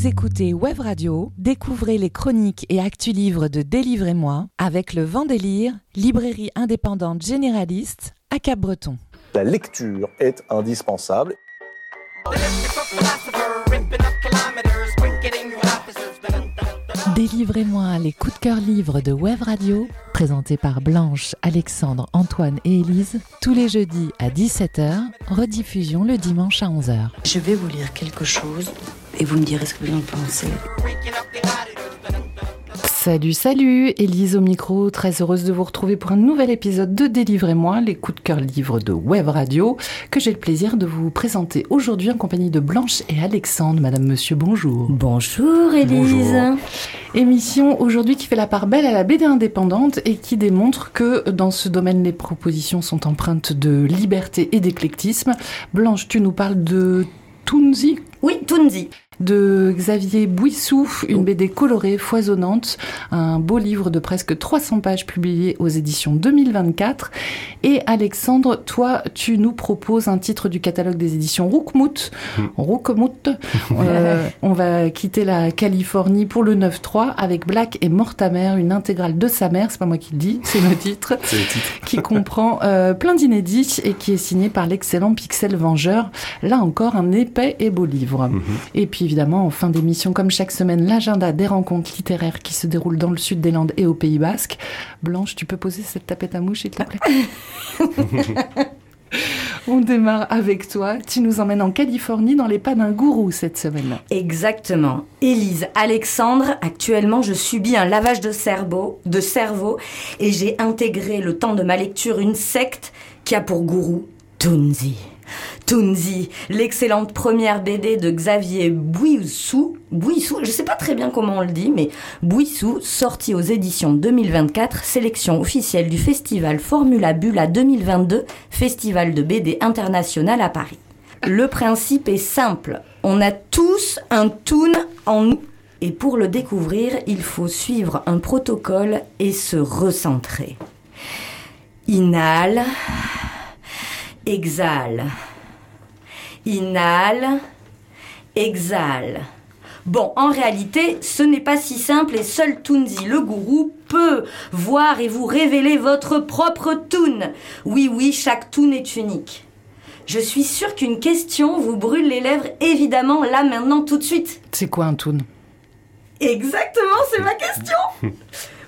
Vous écoutez Web Radio, découvrez les chroniques et actus livres de Délivrez-moi avec le Vendélire, librairie indépendante généraliste à Cap-Breton. La lecture est indispensable. Délivrez-moi les coups de cœur livres de Web Radio, présentés par Blanche, Alexandre, Antoine et Élise, tous les jeudis à 17h, rediffusion le dimanche à 11h. Je vais vous lire quelque chose et vous me direz ce que vous en pensez. Salut, salut, Élise au micro, très heureuse de vous retrouver pour un nouvel épisode de Délivrez-moi, les coups de cœur livres de Web Radio, que j'ai le plaisir de vous présenter aujourd'hui en compagnie de Blanche et Alexandre. Madame, monsieur, bonjour. Bonjour Élise. Émission aujourd'hui qui fait la part belle à la BD indépendante et qui démontre que dans ce domaine, les propositions sont empreintes de liberté et d'éclectisme. Blanche, tu nous parles de Toonzi? Oui, Toonzi de Xavier Bouissou, une BD colorée, foisonnante, un beau livre de presque 300 pages publié aux éditions 2024. Et Alexandre, toi, tu nous proposes un titre du catalogue des éditions Roukmout. Roukmout. Euh, on va quitter la Californie pour le 9-3 avec Black et Mortamer, une intégrale de sa mère, c'est pas moi qui le dis, c'est le titre, qui comprend euh, plein d'inédits et qui est signé par l'excellent Pixel Vengeur. Là encore, un épais et beau livre. Mhm. Et puis évidemment, en fin d'émission, comme chaque semaine, l'agenda des rencontres littéraires qui se déroulent dans le sud des Landes et au Pays Basque. Blanche, tu peux poser cette tapette à mouche, s'il te plaît On démarre avec toi. Tu nous emmènes en Californie dans les pas d'un gourou cette semaine. Exactement. Élise, Alexandre, actuellement je subis un lavage de cerveau, de cerveau et j'ai intégré le temps de ma lecture une secte qui a pour gourou Tunzi. Tunzi, l'excellente première BD de Xavier Bouissou, Bouissou, je sais pas très bien comment on le dit, mais Bouissou, sorti aux éditions 2024, sélection officielle du festival Formula Bula 2022, festival de BD international à Paris. Le principe est simple, on a tous un Toon en nous. Et pour le découvrir, il faut suivre un protocole et se recentrer. Inhale, exhale. Inhale, exhale. Bon, en réalité, ce n'est pas si simple et seul Toonzi, le gourou, peut voir et vous révéler votre propre Toon. Oui, oui, chaque Toon est unique. Je suis sûre qu'une question vous brûle les lèvres, évidemment, là, maintenant, tout de suite. C'est quoi un toon Exactement, c'est ma question.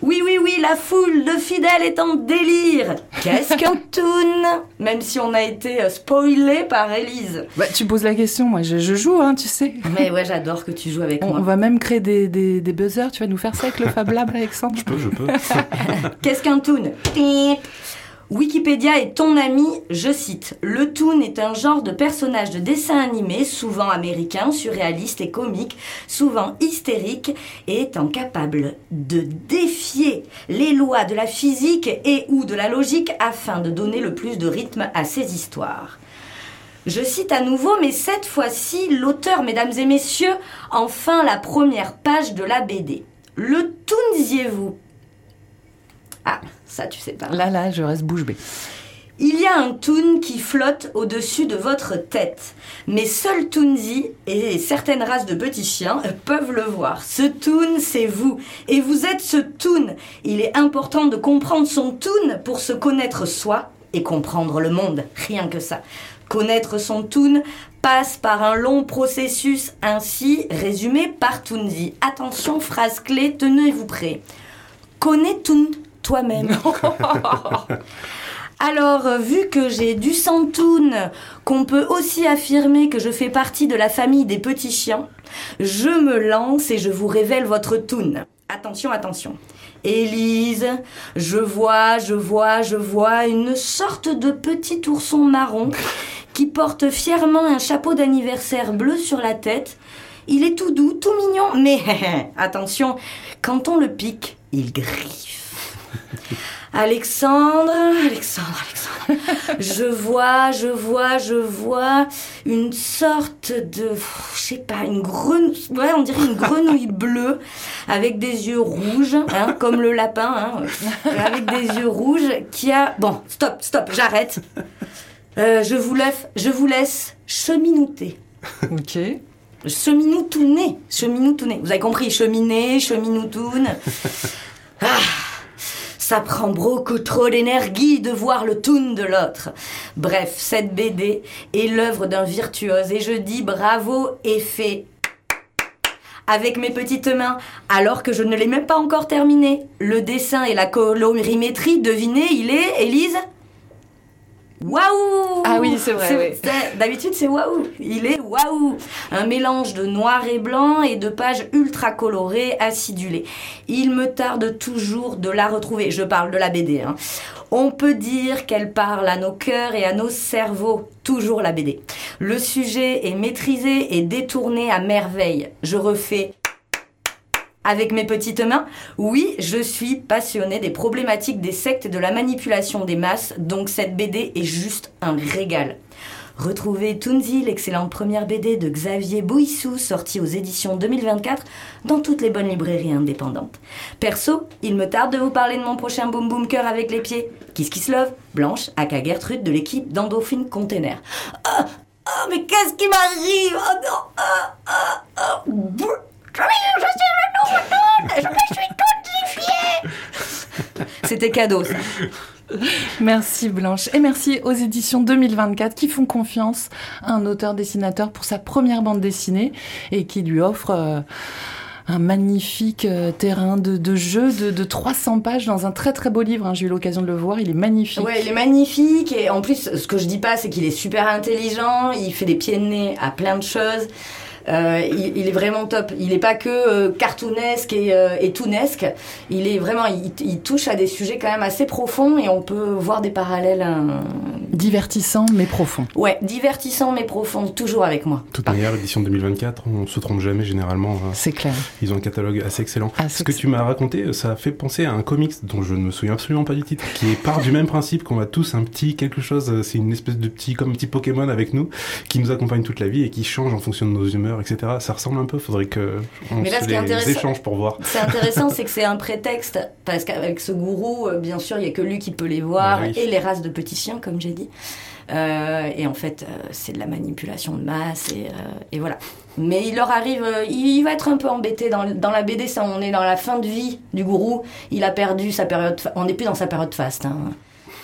Oui, oui, oui, la foule de fidèles est en délire. Qu'est-ce qu'un toon? Même si on a été euh, spoilé par Elise. bah, Tu poses la question, moi je, je joue, hein, tu sais. Mais ouais, j'adore que tu joues avec On, moi. on va même créer des, des, des buzzers, tu vas nous faire ça avec le Fab Lab, Alexandre Je peux, je peux. Qu'est-ce qu'un toon? Wikipédia est ton ami, je cite. Le toon est un genre de personnage de dessin animé, souvent américain, surréaliste et comique, souvent hystérique, et étant capable de défier les lois de la physique et ou de la logique afin de donner le plus de rythme à ses histoires. Je cite à nouveau, mais cette fois-ci, l'auteur, mesdames et messieurs, enfin la première page de la BD. Le toonziez-vous Ah, ça tu sais pas. Là, là, je reste bouche bée. Il y a un Toon qui flotte au-dessus de votre tête. Mais seul Toonzi et certaines races de petits chiens peuvent le voir. Ce Toon, c'est vous. Et vous êtes ce Toon. Il est important de comprendre son Toon pour se connaître soi et comprendre le monde. Rien que ça. Connaître son Toon passe par un long processus ainsi résumé par Toonzi. Attention, phrase clé, tenez-vous prêts. Connais Toon toi-même. Alors, euh, vu que j'ai du santoun, qu'on peut aussi affirmer que je fais partie de la famille des petits chiens, je me lance et je vous révèle votre toon. Attention, attention. Élise, je vois, je vois, je vois une sorte de petit ourson marron qui porte fièrement un chapeau d'anniversaire bleu sur la tête. Il est tout doux, tout mignon, mais attention, quand on le pique, il griffe. Alexandre, Alexandre, Alexandre. Je vois, je vois, je vois une sorte de, je sais pas, une grenouille, ouais, on dirait une grenouille bleue avec des yeux rouges, hein, comme le lapin, hein, avec des yeux rouges qui a, bon, stop, stop, j'arrête. Euh, je vous laisse, je vous laisse cheminouter. Ok. Cheminoutouné. Cheminoutouné. Vous avez compris, cheminé, cheminoutoune. Ah, ça prend beaucoup trop d'énergie de voir le toon de l'autre. Bref, cette BD est l'œuvre d'un virtuose et je dis bravo et fait avec mes petites mains, alors que je ne l'ai même pas encore terminé. Le dessin et la colorimétrie, devinez, il est, Élise? Waouh Ah oui, c'est vrai. D'habitude, c'est waouh. Il est waouh. Un mélange de noir et blanc et de pages ultra colorées, acidulées. Il me tarde toujours de la retrouver. Je parle de la BD. Hein. On peut dire qu'elle parle à nos cœurs et à nos cerveaux. Toujours la BD. Le sujet est maîtrisé et détourné à merveille. Je refais avec mes petites mains Oui, je suis passionnée des problématiques des sectes et de la manipulation des masses, donc cette BD est juste un régal. Retrouvez Toonzy, l'excellente première BD de Xavier Bouissou, sortie aux éditions 2024 dans toutes les bonnes librairies indépendantes. Perso, il me tarde de vous parler de mon prochain Boom Boom Cœur avec les pieds. Kiss Kiss Love, Blanche, aka Gertrude de l'équipe d'Endorphine Container. Ah, mais qu'est-ce qui m'arrive? Oh non ah, ah, ah. Je suis C'était cadeau, ça. Merci Blanche. Et merci aux éditions 2024 qui font confiance à un auteur-dessinateur pour sa première bande dessinée et qui lui offre... Euh, un magnifique euh, terrain de, jeu de, 300 pages dans un très très beau livre. Hein. J'ai eu l'occasion de le voir, il est magnifique. Ouais, il est magnifique et en plus, ce que je dis pas, c'est qu'il est super intelligent, il fait des pieds de nez à plein de choses. Euh, il, est vraiment top. Il n'est pas que euh, cartoonesque et, euh, et. Il est vraiment, il, touche à des sujets quand même assez profonds et on peut voir des parallèles. Divertissant mais profond. Ouais, divertissant mais profond, toujours avec moi. Toute manière, l'édition 2024, on se trompe jamais généralement. Hein. C'est clair. Ils ont un catalogue assez excellent. Ce que tu m'as raconté, ça fait penser à un comics dont je ne me souviens absolument pas du titre, qui est part du même principe qu'on a tous un petit quelque chose. C'est une espèce de petit, comme un petit Pokémon avec nous, qui nous accompagne toute la vie et qui change en fonction de nos humeurs etc. Ça ressemble un peu, faudrait que on se les échange pour voir. C'est intéressant, c'est que c'est un prétexte, parce qu'avec ce gourou, euh, bien sûr, il y a que lui qui peut les voir, et les races de petits chiens, comme j'ai dit. Euh, et en fait, euh, c'est de la manipulation de masse, et, voilà. Mais il leur arrive, il va être un peu embêté dans, dans, la BD, ça, on est dans la fin de vie du gourou, il a perdu sa période, on n'est plus dans sa période faste. Hein.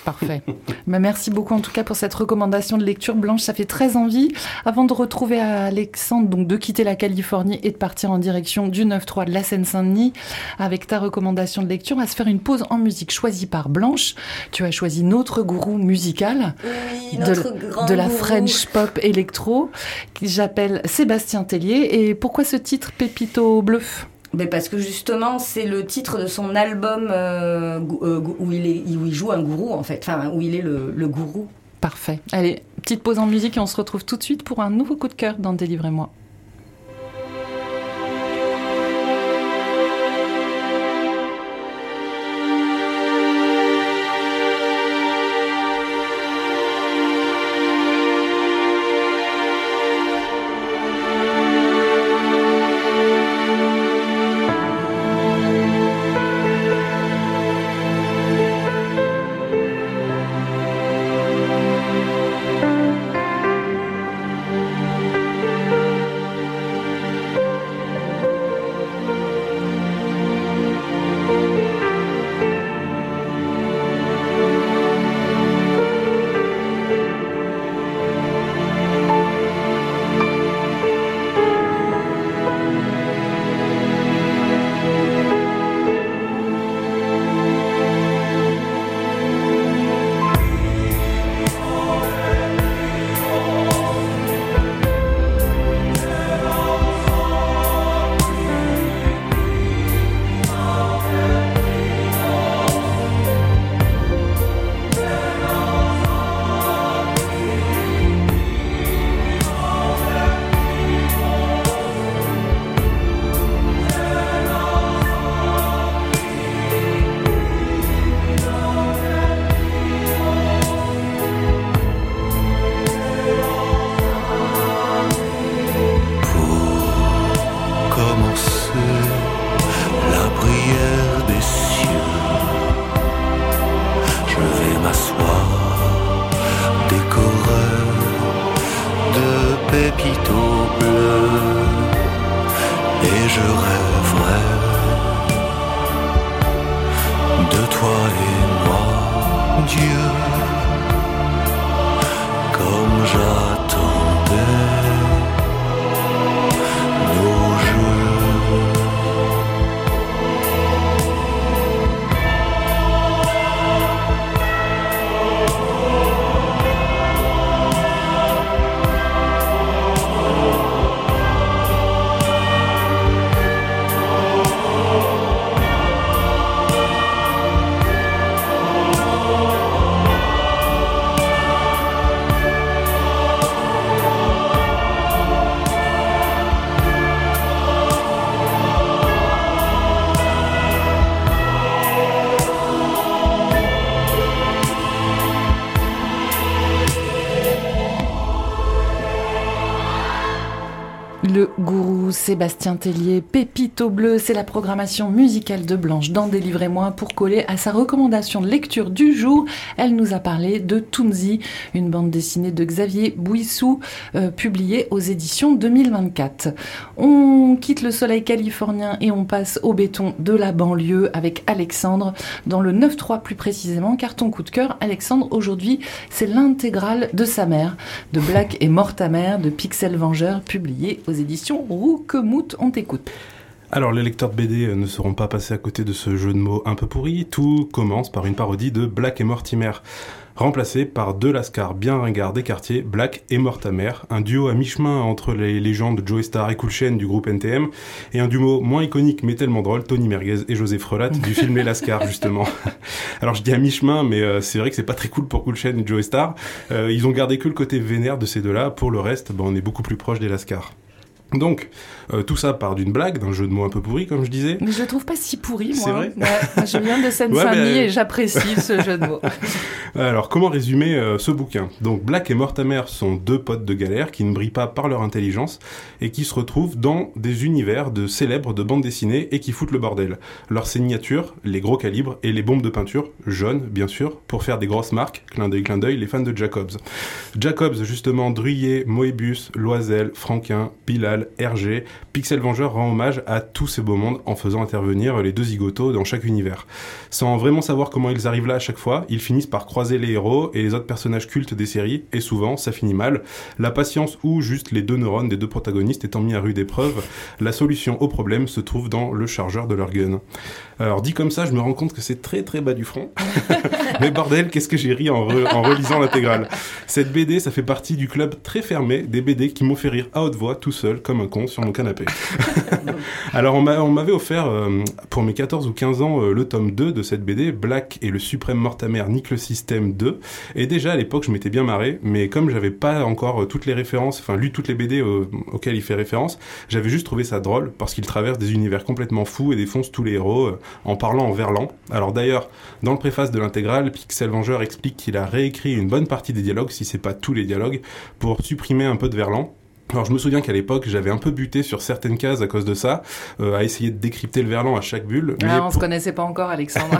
Parfait. Mais merci beaucoup en tout cas pour cette recommandation de lecture blanche, ça fait très envie. Avant de retrouver Alexandre, donc de quitter la Californie et de partir en direction du 9-3 de la Seine-Saint-Denis, avec ta recommandation de lecture, on va se faire une pause en musique choisie par Blanche. Tu as choisi notre gourou musical de, la French pop électro, j'appelle Sébastien Tellier. Et pourquoi ce titre Pépito Bluff mais parce que justement, c'est le titre de son album euh, euh, où, il est, où il joue un gourou, en fait, enfin, où il est le, le gourou. Parfait. Allez, petite pause en musique et on se retrouve tout de suite pour un nouveau coup de cœur dans Délivrez-moi. Comme j'attendais. Sébastien Tellier, Pépito Bleu, c'est la programmation musicale de Blanche dans Délivrez-moi pour coller à sa recommandation de lecture du jour. Elle nous a parlé de Toonzi, une bande dessinée de Xavier Bouissou, euh, publiée aux éditions 2024. On quitte le soleil californien et on passe au béton de la banlieue avec Alexandre dans le 9-3 plus précisément, car ton coup de cœur, Alexandre, aujourd'hui, c'est l'intégrale de sa mère, de Black et Mort ta mère, de Pixel Vengeur, publié aux éditions Rouque Mout, on t'écoute. Alors les lecteurs de BD euh, ne seront pas passés à côté de ce jeu de mots un peu pourri. Tout commence par une parodie de Black et Mortimer, remplacé par deux lascars bien ringards des quartiers, Black et Mortimer, un duo à mi-chemin entre les légendes Joey Star et Cool Chain du groupe NTM, et un duo moins iconique mais tellement drôle, Tony Merguez et José Frelat du film Les Lascars justement. Alors je dis à mi-chemin, mais euh, c'est vrai que c'est pas très cool pour Cool Chain et Joey Star. Euh, ils ont gardé que le côté vénère de ces deux-là. Pour le reste, on est beaucoup plus proche des lascars. Donc, euh, tout ça part d'une blague, d'un jeu de mots un peu pourri, comme je disais. Mais je le trouve pas si pourri, moi. C'est vrai Je viens de Seine-Saint-Denis et j'apprécie ce jeu de mots. Alors, comment résumer euh, ce bouquin? Donc, Black et Mortimer sont deux potes de galère qui ne brillent pas par leur intelligence et qui se retrouvent dans des univers de célèbres de bandes dessinées et qui foutent le bordel. Leur signature, les gros calibres et les bombes de peinture, jaunes, bien sûr, pour faire des grosses marques, clin d'œil, clin d'œil, les fans de Jacobs. Jacobs, justement, Druyé, Moebius, Loisel, Franquin, Hergé, Pixel Vengeur rend hommage à tous ces beaux mondes en faisant intervenir les deux zigotos dans chaque univers. Sans vraiment savoir comment ils arrivent là à chaque fois, ils finissent par croiser les héros et les autres personnages cultes des séries, et souvent ça finit mal. La patience ou juste les deux neurones des deux protagonistes étant mis à rude épreuve, la solution au problème se trouve dans le chargeur de leur gun. Alors dit comme ça, je me rends compte que c'est très très bas du front. Mais bordel, qu'est-ce que j'ai ri en, en relisant l'intégrale. Cette BD, ça fait partie du club très fermé des BD qui m'ont fait rire à haute voix tout seul comme un con sur mon canapé. Alors on m'avait offert euh, pour mes 14 ou 15 ans euh, le tome 2 de cette BD, Black et le suprême mortamer nique le système 2. Et déjà à l'époque je m'étais bien marré, mais comme j'avais pas encore euh, toutes les références, enfin lu toutes les BD auxquelles il fait référence, j'avais juste trouvé ça drôle parce qu'il traverse des univers complètement fous et défonce tous les héros en parlant en verlan. Alors d'ailleurs, dans le préface de l'intégrale, Pixel Vengeur explique qu'il a réécrit une bonne partie des dialogues, si c'est pas tous les dialogues, pour supprimer un peu de verlan. Alors je me souviens qu'à l'époque j'avais un peu buté sur certaines cases à cause de ça, euh, à essayer de décrypter le verlan à chaque bulle. Mais ah, on se connaissait pas encore Alexandre.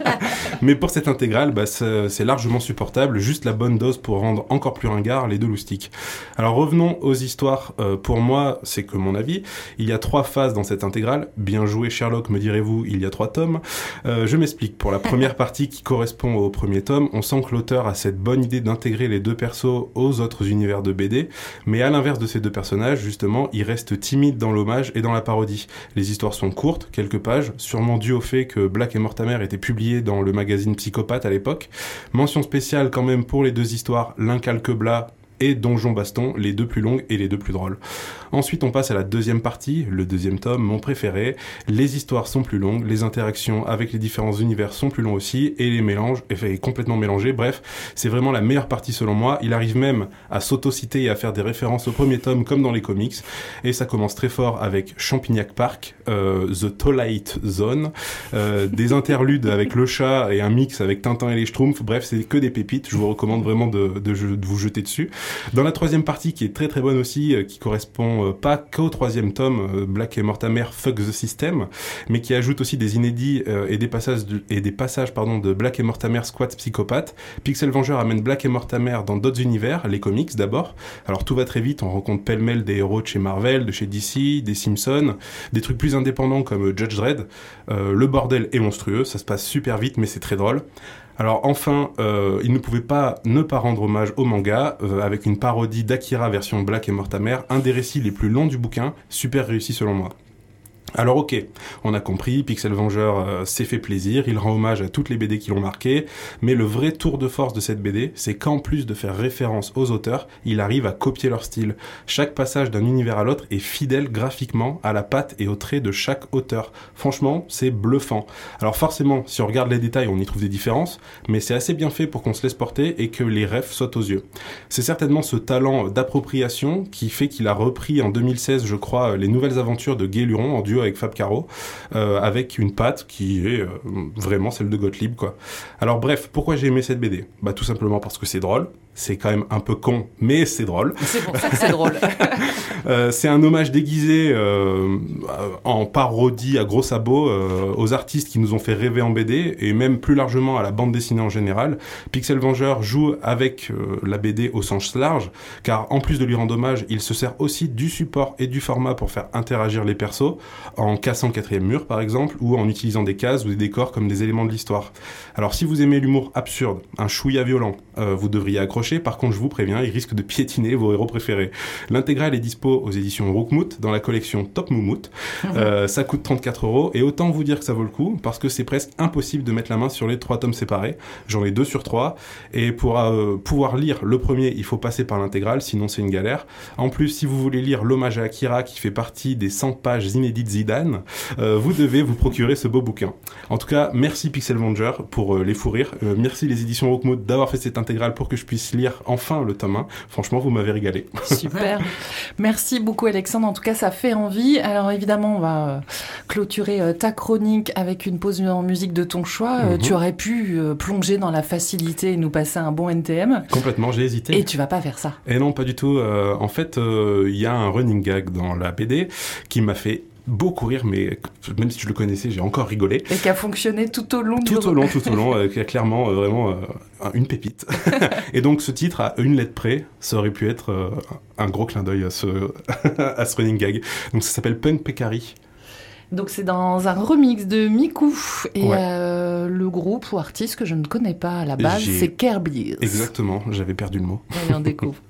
mais pour cette intégrale, bah, c'est largement supportable, juste la bonne dose pour rendre encore plus ringard les deux loustiques. Alors revenons aux histoires. Euh, pour moi, c'est que mon avis, il y a trois phases dans cette intégrale. Bien joué Sherlock, me direz-vous, il y a trois tomes. Euh, je m'explique. Pour la première partie qui correspond au premier tome, on sent que l'auteur a cette bonne idée d'intégrer les deux persos aux autres univers de BD, mais à l'inverse de ces deux personnages, justement, ils restent timides dans l'hommage et dans la parodie. Les histoires sont courtes, quelques pages, sûrement dû au fait que Black et Mortimer étaient publiés dans le magazine Psychopathe à l'époque. Mention spéciale quand même pour les deux histoires, l'un calque et Donjon Baston, les deux plus longues et les deux plus drôles. Ensuite, on passe à la deuxième partie, le deuxième tome, mon préféré. Les histoires sont plus longues, les interactions avec les différents univers sont plus longs aussi, et les mélanges est complètement mélangé. Bref, c'est vraiment la meilleure partie selon moi. Il arrive même à s'auto-citer et à faire des références au premier tome comme dans les comics. Et ça commence très fort avec Champignac Park, euh, The Twilight Zone, euh, des interludes avec le chat et un mix avec Tintin et les Schtroumpfs. Bref, c'est que des pépites. Je vous recommande vraiment de, de vous jeter dessus. Dans la troisième partie, qui est très très bonne aussi, qui correspond pas qu'au troisième tome, Black et Mortimer Fuck the System, mais qui ajoute aussi des inédits et des passages, de, et des passages pardon, de Black et Mortimer Squad Psychopathe. Pixel Venger amène Black et Mortimer dans d'autres univers, les comics d'abord. Alors tout va très vite, on rencontre pêle-mêle des héros de chez Marvel, de chez DC, des Simpsons, des trucs plus indépendants comme Judge Dredd. Euh, le bordel est monstrueux, ça se passe super vite mais c'est très drôle. Alors enfin, euh, il ne pouvait pas ne pas rendre hommage au manga euh, avec une parodie d'Akira version Black et Mortimer, un des récits les plus longs du bouquin, super réussi selon moi. Alors ok, on a compris, Pixel Vengeur euh, s'est fait plaisir, il rend hommage à toutes les BD qui l'ont marqué, mais le vrai tour de force de cette BD, c'est qu'en plus de faire référence aux auteurs, il arrive à copier leur style. Chaque passage d'un univers à l'autre est fidèle graphiquement à la patte et aux traits de chaque auteur. Franchement, c'est bluffant. Alors forcément, si on regarde les détails, on y trouve des différences, mais c'est assez bien fait pour qu'on se laisse porter et que les rêves sautent aux yeux. C'est certainement ce talent d'appropriation qui fait qu'il a repris en 2016, je crois, les nouvelles aventures de Luron en duo avec Fab Caro, euh, avec une patte qui est euh, vraiment celle de Gottlieb, quoi. Alors bref, pourquoi j'ai aimé cette BD Bah tout simplement parce que c'est drôle, c'est quand même un peu con, mais c'est drôle. C'est pour ça que c'est drôle. euh, c'est un hommage déguisé euh, en parodie à gros sabots euh, aux artistes qui nous ont fait rêver en BD et même plus largement à la bande dessinée en général. Pixel Vengeur joue avec la BD au sens large, car en plus de lui rendre hommage, il se sert aussi du support et du format pour faire interagir les persos, en cassant le quatrième mur par exemple, ou en utilisant des cases ou des décors comme des éléments de l'histoire. Alors si vous aimez l'humour absurde, un chouïa violent, vous devriez accrocher par contre, je vous préviens, il risque de piétiner vos héros préférés. L'intégrale est dispo aux éditions Rookmout dans la collection Top Moumout. Euh, ça coûte 34 euros et autant vous dire que ça vaut le coup parce que c'est presque impossible de mettre la main sur les trois tomes séparés. J'en ai deux sur trois et pour euh, pouvoir lire le premier, il faut passer par l'intégrale, sinon c'est une galère. En plus, si vous voulez lire l'hommage à Akira qui fait partie des 100 pages inédites Zidane, euh, vous devez vous procurer ce beau bouquin. En tout cas, merci Pixel Venger pour les fou rires. merci les éditions Rookmout d'avoir fait cette intégrale pour que je puisse lire enfin le tome 1. Franchement, vous m'avez régalé. Super. Merci beaucoup Alexandre. En tout cas, ça fait envie. Alors évidemment, on va euh, clôturer euh, ta chronique avec une pause en musique de ton choix. Euh, tu aurais pu plonger dans la facilité et nous passer un bon NTM. Complètement, j'ai hésité. Et tu vas pas faire ça. Et non, pas du tout. en fait, il y a un running gag dans la BD qui m'a fait beaucoup rire, mais même si je le connaissais, j'ai encore rigolé. Et qui a fonctionné tout au long du Tout au long, tout au long, euh, qui a clairement euh, vraiment euh, une pépite. et donc ce titre, à une lettre près, ça aurait pu être un gros clin d'œil à ce, à ce running gag. Donc ça s'appelle Punk Pekari. Donc c'est dans un remix de Miku et le groupe ou artiste que je ne connais pas à la base, c'est Kerbeers. Exactement, j'avais perdu le mot. On découvre.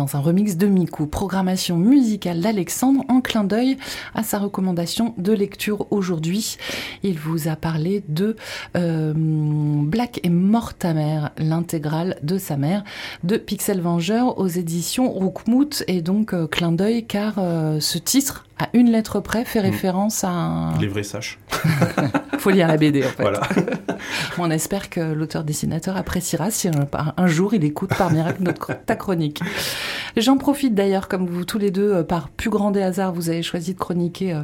dans un remix de Miku, programmation musicale d'Alexandre en clin d'œil à sa recommandation de lecture aujourd'hui. Il vous a parlé de euh, Black et mort ta mère, l'intégrale de sa mère de Pixel Vengeur aux éditions Roukmout et donc euh, clin d'œil car euh, ce titre à une lettre près fait mm. référence à un... Les vrais sages. Faut lire la BD en fait. Voilà. On espère que l'auteur-dessinateur appréciera si un, jour il écoute par miracle notre, ta chronique. J'en profite d'ailleurs, comme vous tous les deux, euh, par plus grand des hasards, vous avez choisi de chroniquer euh,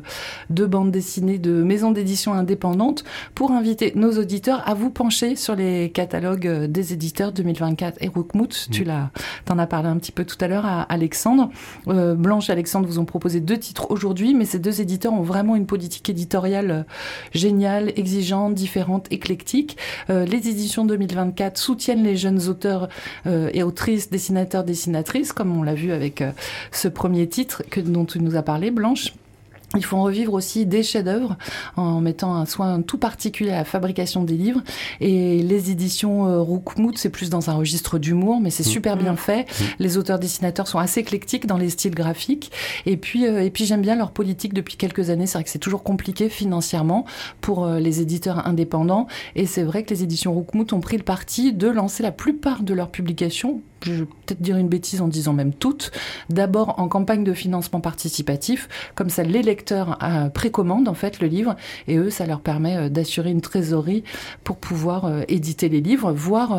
deux bandes dessinées de maisons d'édition indépendantes pour inviter nos auditeurs à vous pencher sur les catalogues euh, des éditeurs 2024 et Rookmout. Tu mm. l'as, t'en as parlé un petit peu tout à l'heure à Alexandre. Blanche et Alexandre vous ont proposé deux titres aujourd'hui, mais ces deux éditeurs ont vraiment une politique éditoriale géniale, exigeante, différente, éclectique. les éditions 2024 soutiennent les jeunes auteurs et autrices, dessinateurs, dessinatrices, comme on l'a vu avec euh, ce premier titre que, dont tu nous as parlé, Blanche. Il faut en revivre aussi des chefs-d'œuvre en mettant un soin tout particulier à la fabrication des livres. Et les éditions euh, Roukmout, c'est plus dans un registre d'humour, mais c'est mmh. super bien mmh. fait. Mmh. Les auteurs-dessinateurs sont assez éclectiques dans les styles graphiques. Et puis, euh, et puis j'aime bien leur politique depuis quelques années. C'est vrai que c'est toujours compliqué financièrement pour euh, les éditeurs indépendants. Et c'est vrai que les éditions Roukmout ont pris le parti de lancer la plupart de leurs publications je vais peut-être dire une bêtise en disant même toutes, d'abord en campagne de financement participatif, comme ça les lecteurs euh, précommandent en fait le livre et eux ça leur permet euh, d'assurer une trésorerie pour pouvoir euh, éditer les livres, voire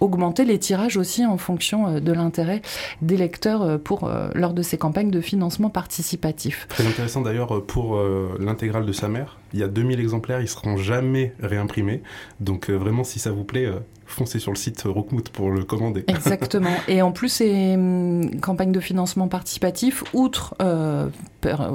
augmenter les tirages aussi en fonction de l'intérêt des lecteurs pour lors de ces campagnes de financement participatif. Très intéressant d'ailleurs pour l'intégrale de sa mère, il y a 2000 exemplaires, ils seront jamais réimprimés. Donc vraiment si ça vous plaît, foncez sur le site Rockmout pour le commander. Exactement. Et en plus, c'est une hum, campagne de financement participatif, outre euh,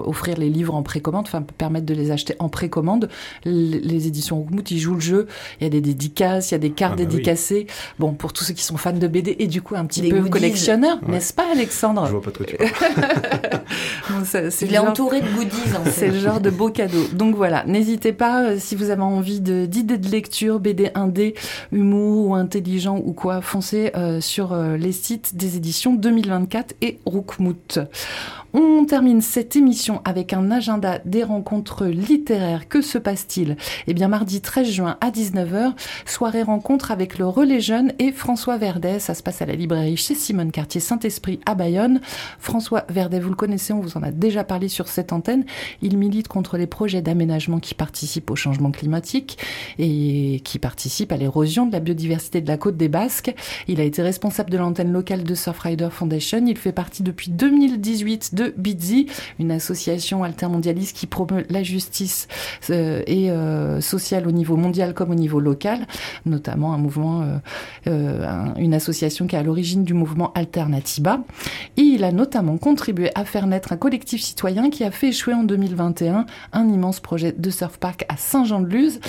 offrir les livres en précommande, enfin permettre de les acheter en précommande, les éditions Rockmout, ils jouent le jeu. Il y a des dédicaces, il y a des cartes ah bah dédicacées. Bon, pour tous ceux qui sont fans de BD et du coup un petit peu collectionneurs, n'est-ce pas, Alexandre? Je vois pas de quoi tu parles. Il est entouré de goodies. En fait. C'est le genre de beau cadeau. Donc voilà, n'hésitez pas euh, si vous avez envie d'idées de, de lecture, BD 1D, humour ou intelligent ou quoi, foncez euh, sur euh, les sites des éditions 2024 et Roukmout. On termine cette émission avec un agenda des rencontres littéraires. Que se passe-t-il? Eh bien, mardi 13 juin à 19h, soirée rencontre avec le Relais Jeune et François Verdet. Ça se passe à la librairie chez Simone Cartier Saint-Esprit à Bayonne. François Verdet, vous le connaissez, on vous en a déjà parlé sur cette antenne. Il milite contre les projets d'aménagement qui participent au changement climatique et qui participent à l'érosion de la biodiversité de la côte des Basques. Il a été responsable de l'antenne locale de Surfrider Foundation. Il fait partie depuis 2018 de BIDZI, une association altermondialiste qui promeut la justice euh, et euh, sociale au niveau mondial comme au niveau local, notamment un mouvement, euh, une association qui est à l'origine du mouvement Alternatiba. Et il a notamment contribué à faire naître un collectif citoyen qui a fait échouer en 2021 un immense projet de surf park à Saint-Jean-de-Luz,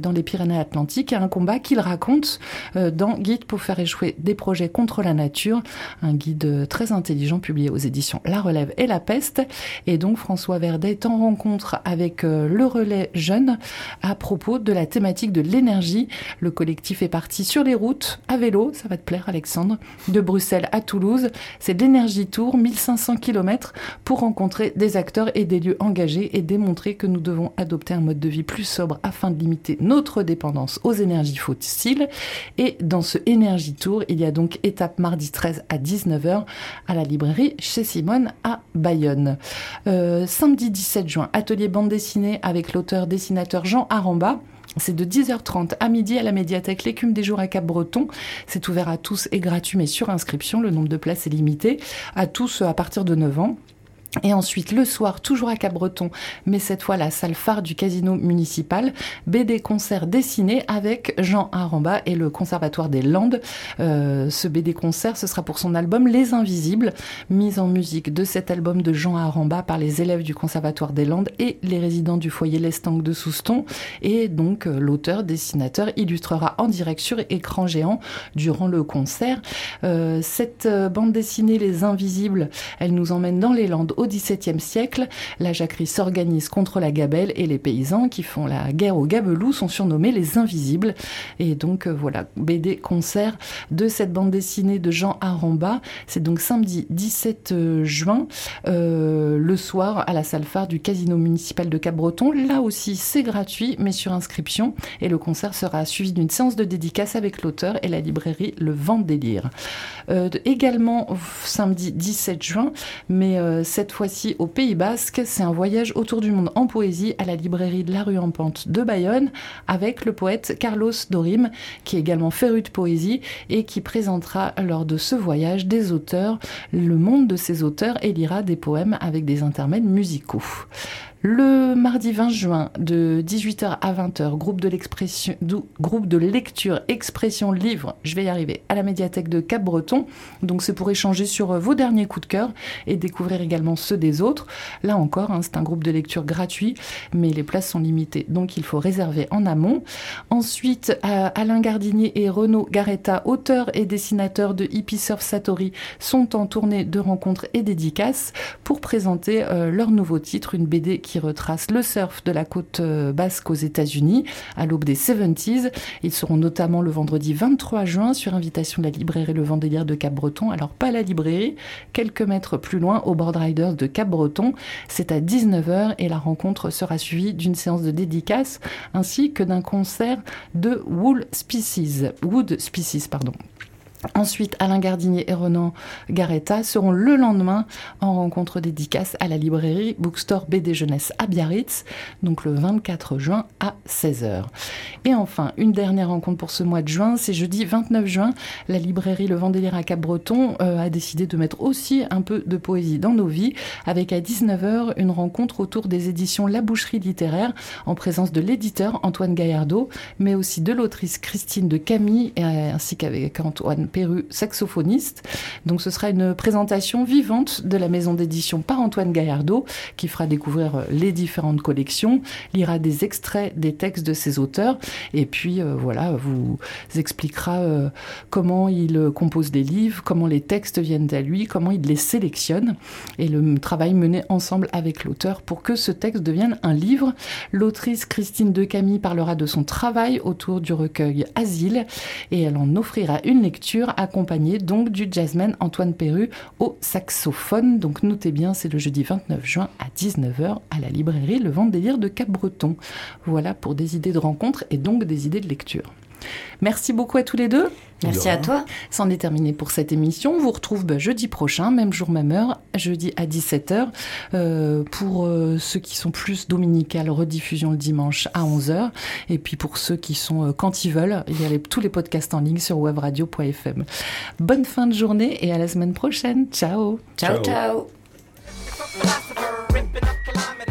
dans les Pyrénées-Atlantiques, un combat qu'il raconte dans Guide pour faire échouer des projets contre la nature, un guide très intelligent publié aux éditions La Relève et la peste. Et donc François Verdet est en rencontre avec euh, le relais jeune à propos de la thématique de l'énergie. Le collectif est parti sur les routes à vélo, ça va te plaire Alexandre, de Bruxelles à Toulouse. C'est l'énergie tour, 1500 km pour rencontrer des acteurs et des lieux engagés et démontrer que nous devons adopter un mode de vie plus sobre afin de limiter notre dépendance aux énergies fossiles. Et dans ce énergie tour, il y a donc étape mardi 13 à 19h à la librairie chez Simone à Bayonne. Euh, samedi 17 juin, atelier bande dessinée avec l'auteur-dessinateur Jean Aramba. C'est de 10h30 à midi à la médiathèque L'écume des jours à Cap-Breton. C'est ouvert à tous et gratuit, mais sur inscription. Le nombre de places est limité. À tous à partir de 9 ans. Et ensuite, le soir, toujours à Cap-Breton, mais cette fois la salle phare du casino municipal, BD concert dessiné avec Jean Aramba et le Conservatoire des Landes. Euh, ce BD concert, ce sera pour son album Les Invisibles, mise en musique de cet album de Jean Aramba par les élèves du Conservatoire des Landes et les résidents du foyer Lestang de Souston. Et donc, euh, l'auteur, dessinateur, illustrera en direct sur écran géant durant le concert. Euh, cette bande dessinée Les Invisibles, elle nous emmène dans les Landes XVIIe siècle, la jacquerie s'organise contre la gabelle et les paysans qui font la guerre aux gabelous sont surnommés les invisibles. Et donc euh, voilà, BD concert de cette bande dessinée de Jean Aramba. C'est donc samedi 17 euh, juin, euh, le soir, à la salle phare du Casino municipal de Cap-Breton. Là aussi, c'est gratuit, mais sur inscription. Et le concert sera suivi d'une séance de dédicace avec l'auteur et la librairie Le Vent Délire. Également samedi 17 juin, mais cette fois-ci au Pays Basque, c'est un voyage autour du monde en poésie à la librairie de la rue en Pente de Bayonne avec le poète Carlos Dorim, qui est également féru de poésie et qui présentera lors de ce voyage des auteurs, le monde de ces auteurs et lira des poèmes avec des intermèdes musicaux. Le mardi 20 juin, de 18h à 20h, groupe de, lecture Expression Livre, je vais y arriver, à la médiathèque de Cap-Breton. Donc c'est pour échanger sur euh, vos derniers coups de cœur et découvrir également ceux des autres. Là encore, hein, c'est un groupe de lecture gratuit, mais les places sont limitées, donc il faut réserver en amont. Ensuite, Alain Gardinier et Renaud Garetta, auteurs et dessinateurs de Hippie Surf Satori, sont en tournée de rencontres et dédicaces pour présenter euh, leur nouveau titre, une BD retrace le surf de la côte euh, basque aux États-Unis à l'aube des 70s. Ils seront notamment le vendredi 23 juin sur invitation de la librairie Le Vendélier de Cap-Breton. Alors pas la librairie, quelques mètres plus loin au Board Riders de Cap-Breton. C'est à 19h et la rencontre sera suivie d'une séance de dédicace ainsi que d'un concert de Wool Species, Wood Species. Ensuite, Alain Gardinier et Renan Garetta seront le lendemain en rencontre dédicace à la librairie Bookstore BD Jeunesse à Biarritz, donc le 24 juin à 16h. Et enfin, une dernière rencontre pour ce mois de juin, c'est jeudi 29 juin. La librairie Le Vendélire à Cap-Breton euh, a décidé de mettre aussi un peu de poésie dans nos vies, avec à 19h une rencontre autour des éditions La Boucherie littéraire, en présence de l'éditeur Antoine Gaillardeau, mais aussi de l'autrice Christine de Camille, ainsi qu'avec Antoine Perru, saxophoniste. Donc ce sera une présentation vivante de la maison d'édition par Antoine Gaillardeau, qui fera découvrir euh, les différentes collections, lira des extraits des textes de ses auteurs, et puis euh, voilà, vous expliquera euh, comment il compose des livres, comment les textes viennent à lui, comment il les sélectionne, et le travail mené ensemble avec l'auteur pour que ce texte devienne un livre. L'autrice Christine de Camille parlera de son travail autour du recueil Asile, et elle en offrira une lecture accompagné donc du jazzman Antoine Perru au saxophone. Donc notez bien, c'est le jeudi 29 juin à 19h à la librairie Le Vent Délire de Cap-Breton. Voilà pour des idées de rencontre et donc des idées de lecture. Merci beaucoup à tous les deux. Merci à toi. C'en est terminé pour cette émission. On vous retrouve bah, jeudi prochain, même jour, même heure, jeudi à 17h. Euh, pour euh, ceux qui sont plus dominicales, rediffusion le dimanche à 11h. Et puis pour ceux qui sont euh, quand ils veulent, il y a tous les podcasts en ligne sur webradio.fm. Bonne fin de journée et à la semaine prochaine. Ciao. Ciao, ciao.